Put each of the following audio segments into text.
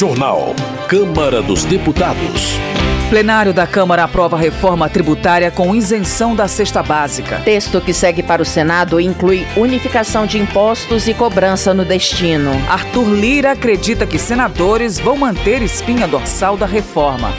Jornal. Câmara dos Deputados. Plenário da Câmara aprova a reforma tributária com isenção da cesta básica. Texto que segue para o Senado inclui unificação de impostos e cobrança no destino. Arthur Lira acredita que senadores vão manter espinha dorsal da reforma.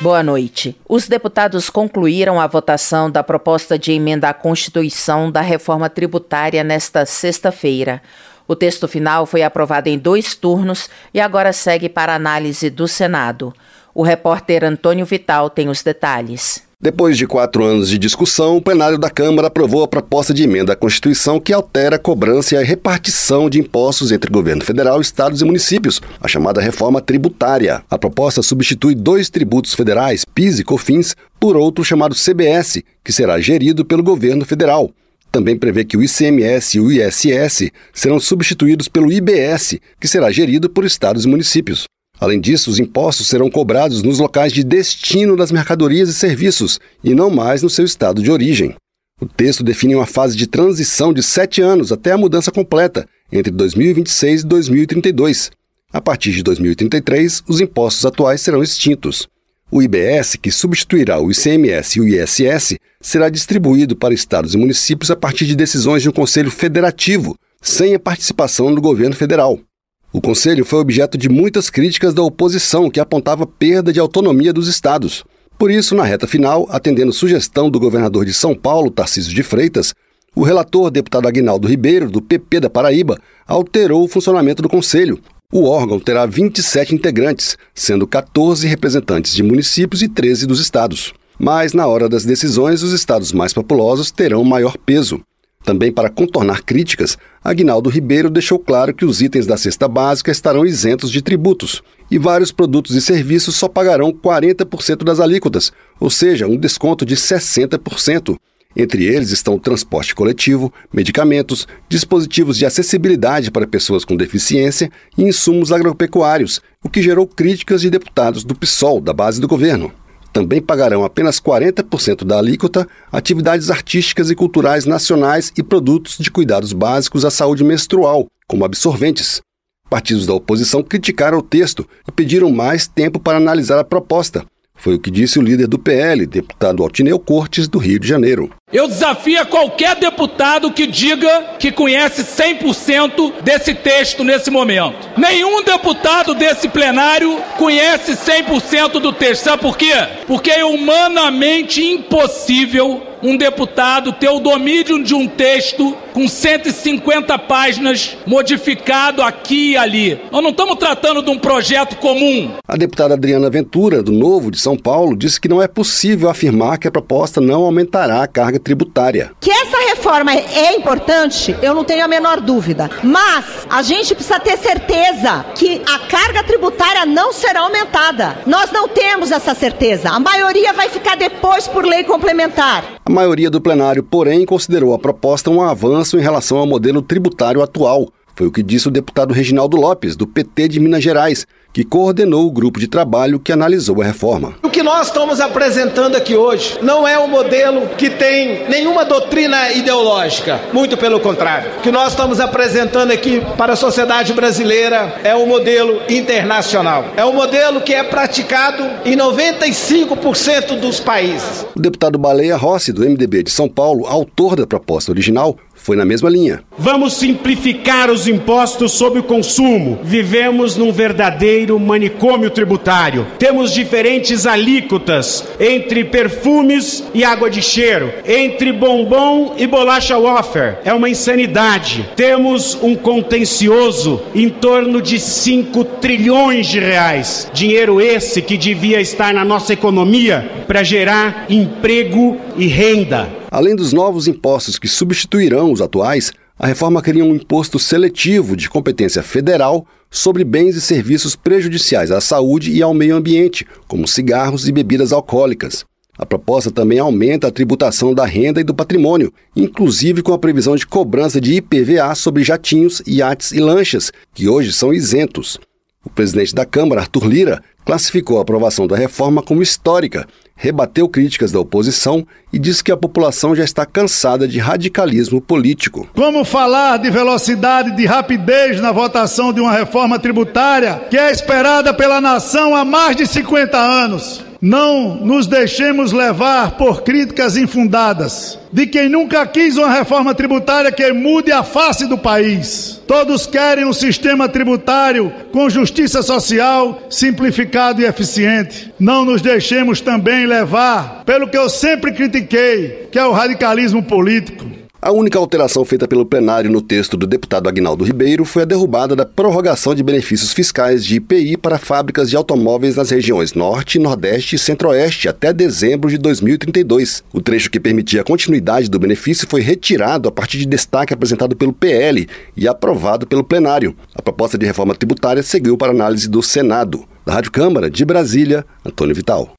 Boa noite. Os deputados concluíram a votação da proposta de emenda à Constituição da reforma tributária nesta sexta-feira. O texto final foi aprovado em dois turnos e agora segue para análise do Senado. O repórter Antônio Vital tem os detalhes. Depois de quatro anos de discussão, o plenário da Câmara aprovou a proposta de emenda à Constituição que altera a cobrança e a repartição de impostos entre governo federal, estados e municípios, a chamada reforma tributária. A proposta substitui dois tributos federais, PIS e COFINS, por outro chamado CBS, que será gerido pelo governo federal. Também prevê que o ICMS e o ISS serão substituídos pelo IBS, que será gerido por estados e municípios. Além disso, os impostos serão cobrados nos locais de destino das mercadorias e serviços, e não mais no seu estado de origem. O texto define uma fase de transição de sete anos até a mudança completa, entre 2026 e 2032. A partir de 2033, os impostos atuais serão extintos. O IBS, que substituirá o ICMS e o ISS, será distribuído para estados e municípios a partir de decisões de um Conselho Federativo, sem a participação do governo federal. O Conselho foi objeto de muitas críticas da oposição, que apontava perda de autonomia dos estados. Por isso, na reta final, atendendo sugestão do governador de São Paulo, Tarcísio de Freitas, o relator deputado Aguinaldo Ribeiro, do PP da Paraíba, alterou o funcionamento do Conselho, o órgão terá 27 integrantes, sendo 14 representantes de municípios e 13 dos estados. Mas, na hora das decisões, os estados mais populosos terão maior peso. Também para contornar críticas, Aguinaldo Ribeiro deixou claro que os itens da cesta básica estarão isentos de tributos e vários produtos e serviços só pagarão 40% das alíquotas, ou seja, um desconto de 60%, entre eles estão transporte coletivo, medicamentos, dispositivos de acessibilidade para pessoas com deficiência e insumos agropecuários, o que gerou críticas de deputados do PSOL, da base do governo. Também pagarão apenas 40% da alíquota atividades artísticas e culturais nacionais e produtos de cuidados básicos à saúde menstrual, como absorventes. Partidos da oposição criticaram o texto e pediram mais tempo para analisar a proposta, foi o que disse o líder do PL, deputado Altineu Cortes, do Rio de Janeiro. Eu desafio a qualquer deputado que diga que conhece 100% desse texto nesse momento. Nenhum deputado desse plenário conhece 100% do texto. Sabe por quê? Porque é humanamente impossível um deputado ter o domínio de um texto com 150 páginas modificado aqui e ali. Nós não estamos tratando de um projeto comum. A deputada Adriana Ventura, do Novo de São Paulo, disse que não é possível afirmar que a proposta não aumentará a carga tributária. Que essa reforma é importante, eu não tenho a menor dúvida. Mas a gente precisa ter certeza que a carga tributária não será aumentada. Nós não temos essa certeza. A maioria vai ficar depois por lei complementar. A maioria do plenário, porém, considerou a proposta um avanço em relação ao modelo tributário atual. Foi o que disse o deputado Reginaldo Lopes, do PT de Minas Gerais, que coordenou o grupo de trabalho que analisou a reforma. O que nós estamos apresentando aqui hoje não é um modelo que tem nenhuma doutrina ideológica, muito pelo contrário. O que nós estamos apresentando aqui para a sociedade brasileira é um modelo internacional. É um modelo que é praticado em 95% dos países. O deputado Baleia Rossi, do MDB de São Paulo, autor da proposta original, foi na mesma linha. Vamos simplificar os impostos sobre o consumo. Vivemos num verdadeiro manicômio tributário. Temos diferentes alíquotas entre perfumes e água de cheiro, entre bombom e bolacha wafer. É uma insanidade. Temos um contencioso em torno de 5 trilhões de reais. Dinheiro esse que devia estar na nossa economia para gerar emprego e renda. Além dos novos impostos que substituirão os atuais, a reforma cria um imposto seletivo de competência federal sobre bens e serviços prejudiciais à saúde e ao meio ambiente, como cigarros e bebidas alcoólicas. A proposta também aumenta a tributação da renda e do patrimônio, inclusive com a previsão de cobrança de IPVA sobre jatinhos, iates e lanchas, que hoje são isentos. O presidente da Câmara, Arthur Lira, classificou a aprovação da reforma como histórica rebateu críticas da oposição e disse que a população já está cansada de radicalismo político. Como falar de velocidade, de rapidez na votação de uma reforma tributária que é esperada pela nação há mais de 50 anos? Não nos deixemos levar por críticas infundadas de quem nunca quis uma reforma tributária que mude a face do país. Todos querem um sistema tributário com justiça social, simplificado e eficiente. Não nos deixemos também levar pelo que eu sempre critiquei, que é o radicalismo político. A única alteração feita pelo plenário no texto do deputado Agnaldo Ribeiro foi a derrubada da prorrogação de benefícios fiscais de IPI para fábricas de automóveis nas regiões Norte, Nordeste e Centro-Oeste até dezembro de 2032. O trecho que permitia a continuidade do benefício foi retirado a partir de destaque apresentado pelo PL e aprovado pelo plenário. A proposta de reforma tributária seguiu para análise do Senado. Da Rádio Câmara de Brasília, Antônio Vital.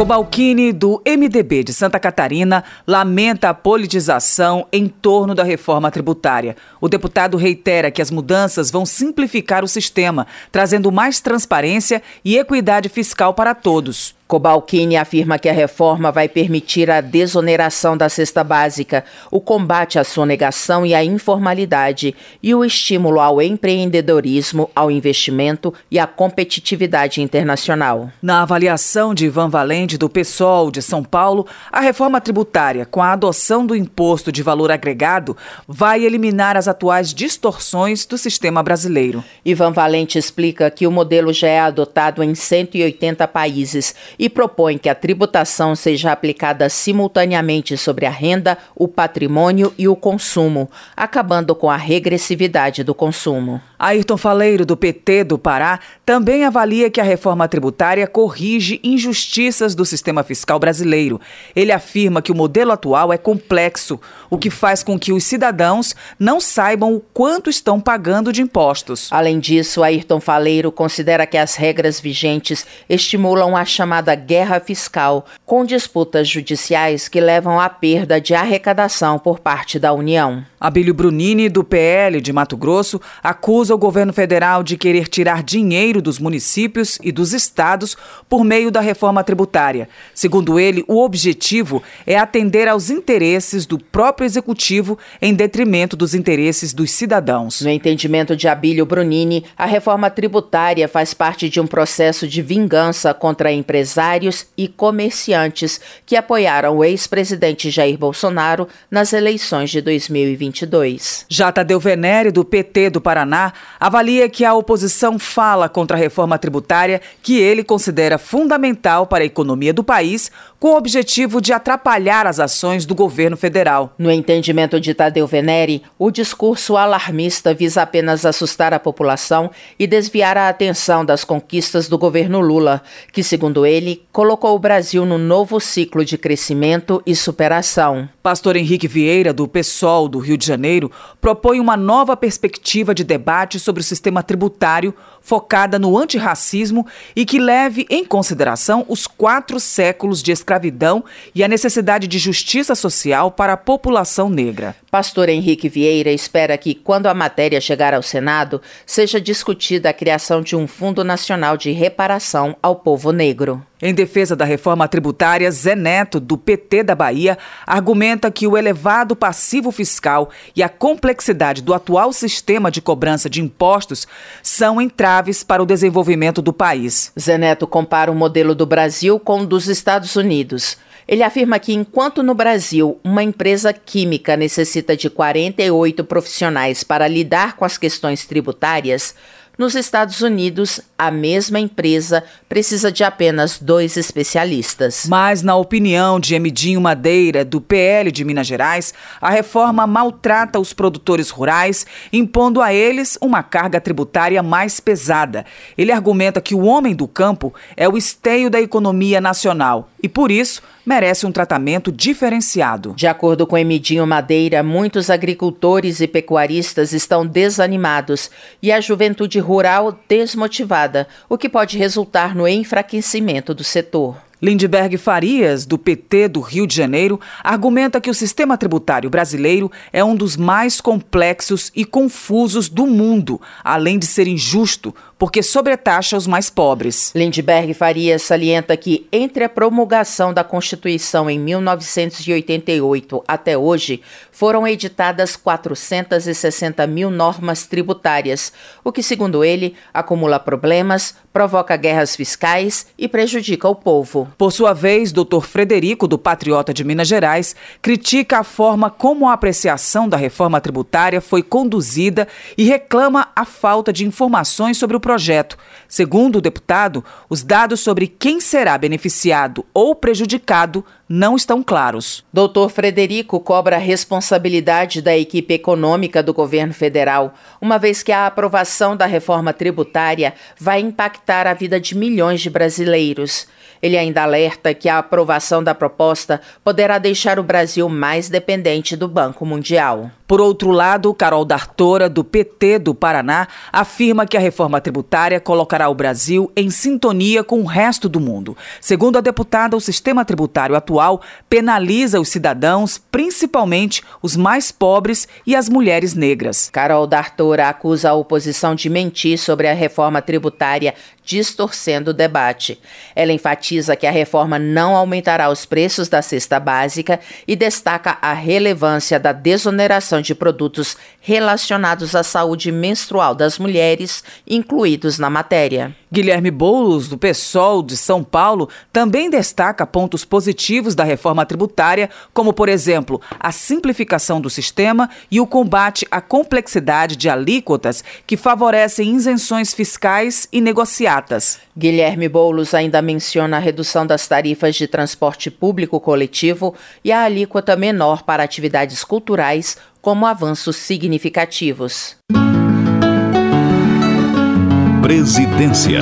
Cobalcini, do MDB de Santa Catarina, lamenta a politização em torno da reforma tributária. O deputado reitera que as mudanças vão simplificar o sistema, trazendo mais transparência e equidade fiscal para todos. Cobalcini afirma que a reforma vai permitir a desoneração da cesta básica, o combate à sonegação e à informalidade e o estímulo ao empreendedorismo, ao investimento e à competitividade internacional. Na avaliação de Ivan Valente do PSOL de São Paulo, a reforma tributária, com a adoção do imposto de valor agregado, vai eliminar as atuais distorções do sistema brasileiro. Ivan Valente explica que o modelo já é adotado em 180 países e propõe que a tributação seja aplicada simultaneamente sobre a renda, o patrimônio e o consumo, acabando com a regressividade do consumo. Ayrton Faleiro, do PT do Pará, também avalia que a reforma tributária corrige injustiças do sistema fiscal brasileiro. Ele afirma que o modelo atual é complexo, o que faz com que os cidadãos não saibam o quanto estão pagando de impostos. Além disso, Ayrton Faleiro considera que as regras vigentes estimulam a chamada guerra fiscal, com disputas judiciais que levam à perda de arrecadação por parte da União. Abílio Brunini, do PL de Mato Grosso, acusa o governo federal de querer tirar dinheiro dos municípios e dos estados por meio da reforma tributária. Segundo ele, o objetivo é atender aos interesses do próprio executivo em detrimento dos interesses dos cidadãos. No entendimento de Abílio Brunini, a reforma tributária faz parte de um processo de vingança contra empresários e comerciantes que apoiaram o ex-presidente Jair Bolsonaro nas eleições de 2020. 2022. Já Tadeu Venere, do PT do Paraná, avalia que a oposição fala contra a reforma tributária que ele considera fundamental para a economia do país, com o objetivo de atrapalhar as ações do governo federal. No entendimento de Tadeu Venere, o discurso alarmista visa apenas assustar a população e desviar a atenção das conquistas do governo Lula, que, segundo ele, colocou o Brasil no novo ciclo de crescimento e superação. Pastor Henrique Vieira, do PSOL do Rio de Janeiro, propõe uma nova perspectiva de debate sobre o sistema tributário focada no antirracismo e que leve em consideração os quatro séculos de escravidão e a necessidade de justiça social para a população negra. Pastor Henrique Vieira espera que, quando a matéria chegar ao Senado, seja discutida a criação de um Fundo Nacional de Reparação ao Povo Negro. Em defesa da reforma tributária, Zé Neto, do PT da Bahia, argumenta que o elevado passivo fiscal e a complexidade do atual sistema de cobrança de impostos são entraves para o desenvolvimento do país. Zé Neto compara o modelo do Brasil com o dos Estados Unidos. Ele afirma que, enquanto no Brasil uma empresa química necessita de 48 profissionais para lidar com as questões tributárias, nos Estados Unidos, a mesma empresa precisa de apenas dois especialistas. Mas, na opinião de Emidinho Madeira, do PL de Minas Gerais, a reforma maltrata os produtores rurais, impondo a eles uma carga tributária mais pesada. Ele argumenta que o homem do campo é o esteio da economia nacional e, por isso, merece um tratamento diferenciado. De acordo com Emidinho Madeira, muitos agricultores e pecuaristas estão desanimados e a juventude rural desmotivada, o que pode resultar no enfraquecimento do setor. Lindbergh Farias, do PT do Rio de Janeiro, argumenta que o sistema tributário brasileiro é um dos mais complexos e confusos do mundo, além de ser injusto, porque sobretaxa os mais pobres. Lindbergh Farias salienta que, entre a promulgação da Constituição em 1988 até hoje, foram editadas 460 mil normas tributárias, o que, segundo ele, acumula problemas, provoca guerras fiscais e prejudica o povo. Por sua vez, Dr. Frederico, do Patriota de Minas Gerais, critica a forma como a apreciação da reforma tributária foi conduzida e reclama a falta de informações sobre o projeto. Segundo o deputado, os dados sobre quem será beneficiado ou prejudicado não estão claros. Doutor Frederico cobra a responsabilidade da equipe econômica do governo federal, uma vez que a aprovação da reforma tributária vai impactar a vida de milhões de brasileiros. Ele ainda alerta que a aprovação da proposta poderá deixar o Brasil mais dependente do Banco Mundial. Por outro lado, Carol D'Artora, do PT do Paraná, afirma que a reforma tributária colocará o Brasil em sintonia com o resto do mundo. Segundo a deputada, o sistema tributário atual penaliza os cidadãos, principalmente os mais pobres e as mulheres negras. Carol D'Artora acusa a oposição de mentir sobre a reforma tributária, distorcendo o debate. Ela enfatiza que a reforma não aumentará os preços da cesta básica e destaca a relevância da desoneração de produtos relacionados à saúde menstrual das mulheres, incluídos na matéria. Guilherme Boulos, do PSOL de São Paulo, também destaca pontos positivos da reforma tributária, como, por exemplo, a simplificação do sistema e o combate à complexidade de alíquotas que favorecem isenções fiscais e negociatas. Guilherme Boulos ainda menciona a redução das tarifas de transporte público coletivo e a alíquota menor para atividades culturais, como avanços significativos. Presidência.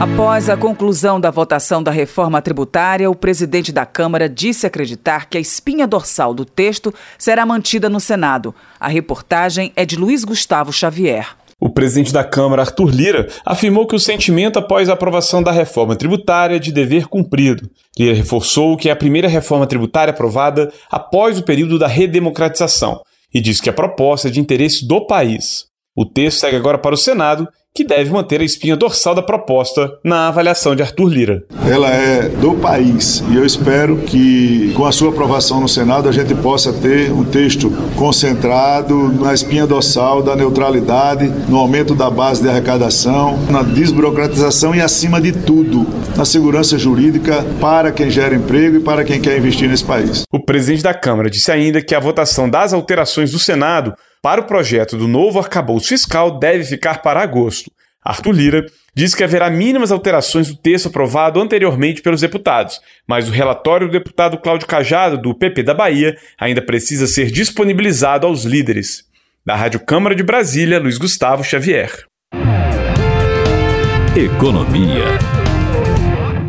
Após a conclusão da votação da reforma tributária, o presidente da Câmara disse acreditar que a espinha dorsal do texto será mantida no Senado. A reportagem é de Luiz Gustavo Xavier. O presidente da Câmara, Arthur Lira, afirmou que o sentimento após a aprovação da reforma tributária é de dever cumprido. Lira reforçou que é a primeira reforma tributária aprovada após o período da redemocratização e disse que a proposta é de interesse do país. O texto segue agora para o Senado que deve manter a espinha dorsal da proposta na avaliação de Arthur Lira. Ela é do país e eu espero que, com a sua aprovação no Senado, a gente possa ter um texto concentrado na espinha dorsal da neutralidade, no aumento da base de arrecadação, na desburocratização e, acima de tudo, na segurança jurídica para quem gera emprego e para quem quer investir nesse país. O presidente da Câmara disse ainda que a votação das alterações do Senado para o projeto do novo arcabouço fiscal deve ficar para agosto. Arthur Lira diz que haverá mínimas alterações do texto aprovado anteriormente pelos deputados, mas o relatório do deputado Cláudio Cajado, do PP da Bahia, ainda precisa ser disponibilizado aos líderes. Da Rádio Câmara de Brasília, Luiz Gustavo Xavier. Economia.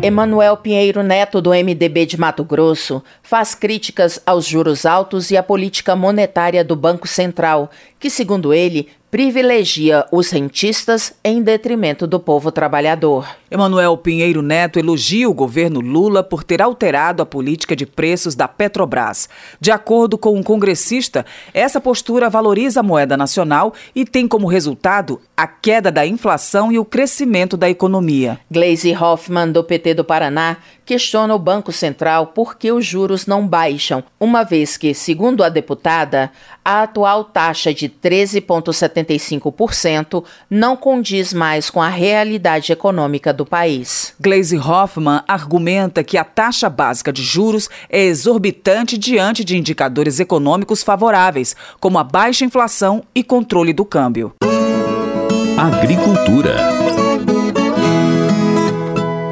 Emanuel Pinheiro Neto, do MDB de Mato Grosso, faz críticas aos juros altos e à política monetária do Banco Central, que, segundo ele, privilegia os rentistas em detrimento do povo trabalhador. Emanuel Pinheiro Neto elogia o governo Lula por ter alterado a política de preços da Petrobras. De acordo com um congressista, essa postura valoriza a moeda nacional e tem como resultado a queda da inflação e o crescimento da economia. Glaze Hoffman, do PT do Paraná, questiona o Banco Central por que os juros não baixam, uma vez que, segundo a deputada, a atual taxa de 13,75% não condiz mais com a realidade econômica do país. Glaze Hoffman argumenta que a taxa básica de juros é exorbitante diante de indicadores econômicos favoráveis, como a baixa inflação e controle do câmbio. Agricultura.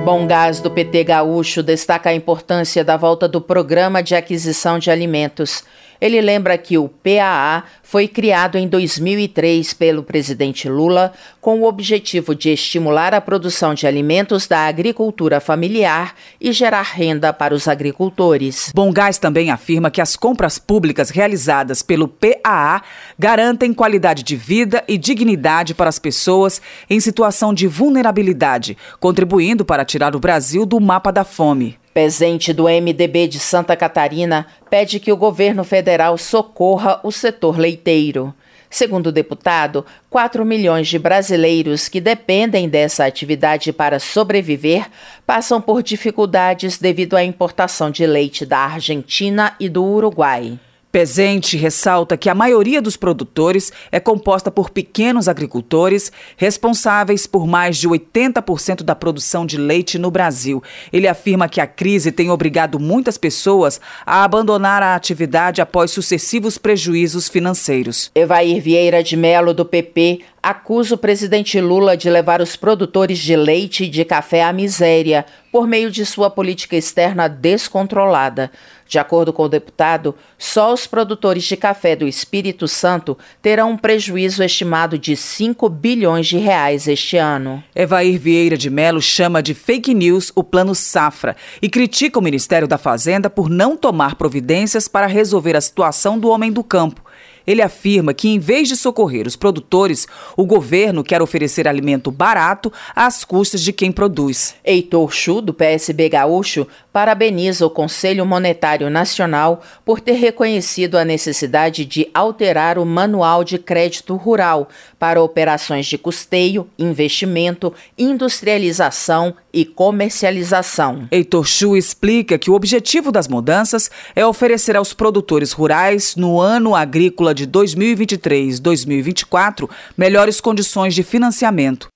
Bom Gás do PT Gaúcho destaca a importância da volta do programa de aquisição de alimentos. Ele lembra que o PAA foi criado em 2003 pelo presidente Lula com o objetivo de estimular a produção de alimentos da agricultura familiar e gerar renda para os agricultores. Bom Gás também afirma que as compras públicas realizadas pelo PAA garantem qualidade de vida e dignidade para as pessoas em situação de vulnerabilidade, contribuindo para tirar o Brasil do mapa da fome. Presente do MDB de Santa Catarina pede que o governo federal socorra o setor leiteiro. Segundo o deputado, 4 milhões de brasileiros que dependem dessa atividade para sobreviver passam por dificuldades devido à importação de leite da Argentina e do Uruguai. Pezente ressalta que a maioria dos produtores é composta por pequenos agricultores, responsáveis por mais de 80% da produção de leite no Brasil. Ele afirma que a crise tem obrigado muitas pessoas a abandonar a atividade após sucessivos prejuízos financeiros. Evair Vieira de Melo, do PP, acusa o presidente Lula de levar os produtores de leite e de café à miséria por meio de sua política externa descontrolada. De acordo com o deputado, só os produtores de café do Espírito Santo terão um prejuízo estimado de 5 bilhões de reais este ano. Evair Vieira de Melo chama de fake news o Plano Safra e critica o Ministério da Fazenda por não tomar providências para resolver a situação do homem do campo ele afirma que, em vez de socorrer os produtores, o governo quer oferecer alimento barato às custas de quem produz. Heitor Chu, do PSB Gaúcho, parabeniza o Conselho Monetário Nacional por ter reconhecido a necessidade de alterar o Manual de Crédito Rural para operações de custeio, investimento, industrialização e comercialização. Heitor Chu explica que o objetivo das mudanças é oferecer aos produtores rurais, no ano agrícola de 2023-2024, melhores condições de financiamento.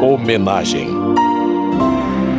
Homenagem.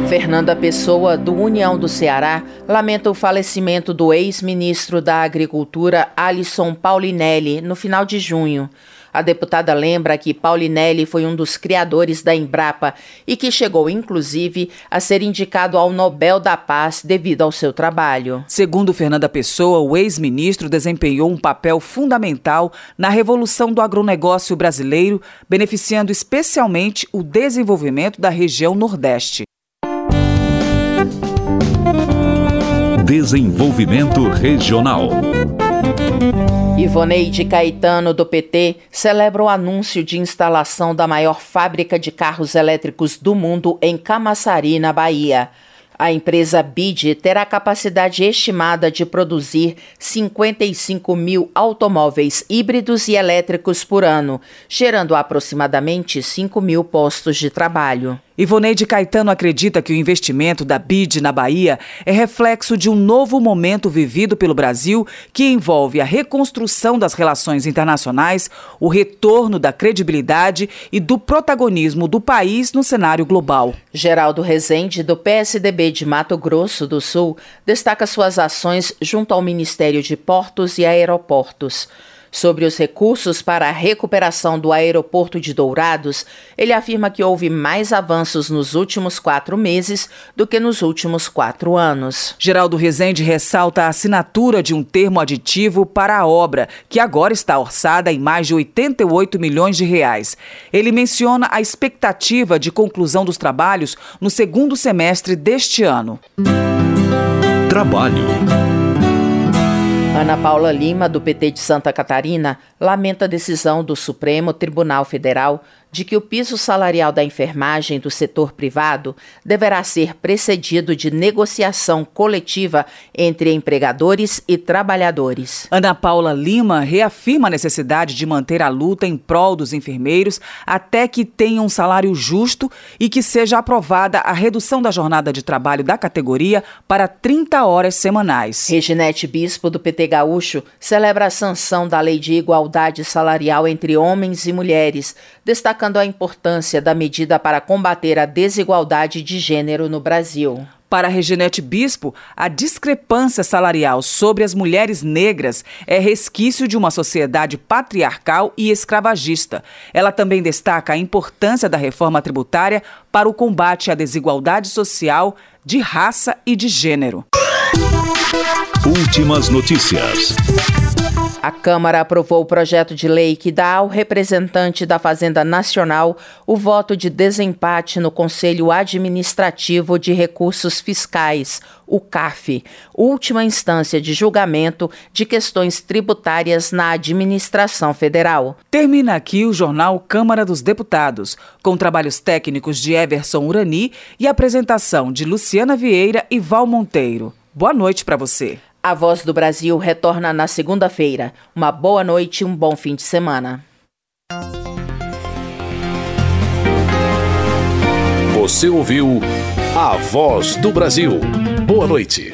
Fernanda Pessoa, do União do Ceará, lamenta o falecimento do ex-ministro da Agricultura Alisson Paulinelli no final de junho. A deputada lembra que Paulinelli foi um dos criadores da Embrapa e que chegou, inclusive, a ser indicado ao Nobel da Paz devido ao seu trabalho. Segundo Fernanda Pessoa, o ex-ministro desempenhou um papel fundamental na revolução do agronegócio brasileiro, beneficiando especialmente o desenvolvimento da região Nordeste. Desenvolvimento Regional. Ivoneide Caetano, do PT, celebra o anúncio de instalação da maior fábrica de carros elétricos do mundo em Camaçari, na Bahia. A empresa BID terá capacidade estimada de produzir 55 mil automóveis híbridos e elétricos por ano, gerando aproximadamente 5 mil postos de trabalho. Ivoneide Caetano acredita que o investimento da BID na Bahia é reflexo de um novo momento vivido pelo Brasil que envolve a reconstrução das relações internacionais, o retorno da credibilidade e do protagonismo do país no cenário global. Geraldo Rezende, do PSDB de Mato Grosso do Sul, destaca suas ações junto ao Ministério de Portos e Aeroportos. Sobre os recursos para a recuperação do aeroporto de Dourados, ele afirma que houve mais avanços nos últimos quatro meses do que nos últimos quatro anos. Geraldo Rezende ressalta a assinatura de um termo aditivo para a obra, que agora está orçada em mais de 88 milhões de reais. Ele menciona a expectativa de conclusão dos trabalhos no segundo semestre deste ano. Trabalho. Ana Paula Lima, do PT de Santa Catarina, lamenta a decisão do Supremo Tribunal Federal de que o piso salarial da enfermagem do setor privado deverá ser precedido de negociação coletiva entre empregadores e trabalhadores. Ana Paula Lima reafirma a necessidade de manter a luta em prol dos enfermeiros até que tenham um salário justo e que seja aprovada a redução da jornada de trabalho da categoria para 30 horas semanais. Reginete Bispo, do PT Gaúcho, celebra a sanção da Lei de Igualdade Salarial entre Homens e Mulheres, destacando a importância da medida para combater a desigualdade de gênero no Brasil. Para Reginete Bispo, a discrepância salarial sobre as mulheres negras é resquício de uma sociedade patriarcal e escravagista. Ela também destaca a importância da reforma tributária para o combate à desigualdade social de raça e de gênero. Últimas notícias. A Câmara aprovou o projeto de lei que dá ao representante da Fazenda Nacional o voto de desempate no Conselho Administrativo de Recursos Fiscais, o CAF, última instância de julgamento de questões tributárias na administração federal. Termina aqui o jornal Câmara dos Deputados, com trabalhos técnicos de Everson Urani e apresentação de Luciana Vieira e Val Monteiro. Boa noite para você. A Voz do Brasil retorna na segunda-feira. Uma boa noite e um bom fim de semana. Você ouviu A Voz do Brasil. Boa noite.